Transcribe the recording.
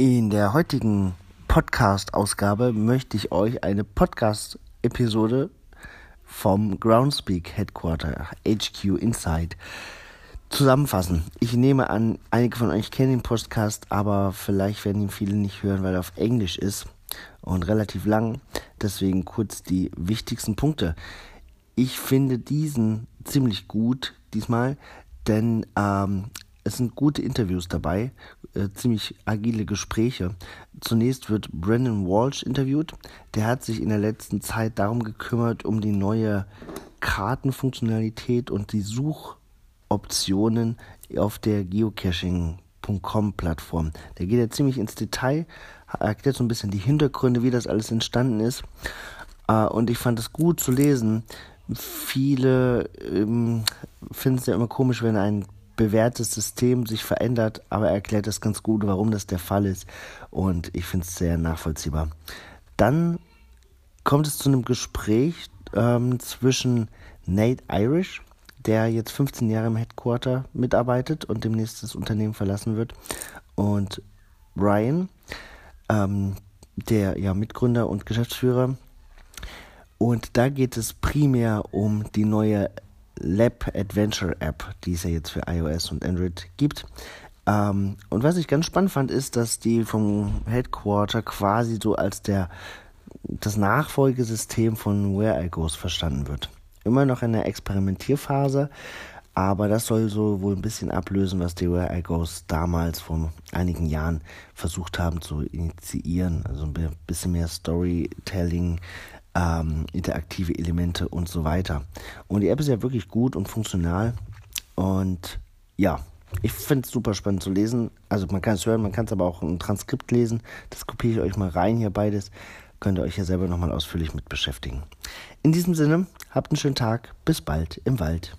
In der heutigen Podcast-Ausgabe möchte ich euch eine Podcast-Episode vom Groundspeak Headquarter HQ Inside zusammenfassen. Ich nehme an, einige von euch kennen den Podcast, aber vielleicht werden ihn viele nicht hören, weil er auf Englisch ist und relativ lang. Deswegen kurz die wichtigsten Punkte. Ich finde diesen ziemlich gut diesmal, denn ähm, es sind gute Interviews dabei, äh, ziemlich agile Gespräche. Zunächst wird Brandon Walsh interviewt. Der hat sich in der letzten Zeit darum gekümmert, um die neue Kartenfunktionalität und die Suchoptionen auf der Geocaching.com Plattform. Der geht ja ziemlich ins Detail, erklärt so ein bisschen die Hintergründe, wie das alles entstanden ist. Äh, und ich fand es gut zu lesen. Viele ähm, finden es ja immer komisch, wenn ein bewährtes System sich verändert, aber er erklärt das ganz gut, warum das der Fall ist. Und ich finde es sehr nachvollziehbar. Dann kommt es zu einem Gespräch ähm, zwischen Nate Irish, der jetzt 15 Jahre im Headquarter mitarbeitet und demnächst das Unternehmen verlassen wird, und Ryan, ähm, der ja Mitgründer und Geschäftsführer. Und da geht es primär um die neue Lab Adventure App, die es ja jetzt für iOS und Android gibt. Ähm, und was ich ganz spannend fand, ist, dass die vom Headquarter quasi so als der das Nachfolgesystem von Where I Goes verstanden wird. Immer noch in der Experimentierphase, aber das soll so wohl ein bisschen ablösen, was die Where I Goes damals vor einigen Jahren versucht haben zu initiieren. Also ein bisschen mehr Storytelling, ähm, interaktive Elemente und so weiter. Und die App ist ja wirklich gut und funktional. Und ja, ich finde es super spannend zu lesen. Also man kann es hören, man kann es aber auch ein Transkript lesen. Das kopiere ich euch mal rein hier beides. Könnt ihr euch ja selber nochmal ausführlich mit beschäftigen. In diesem Sinne, habt einen schönen Tag. Bis bald im Wald.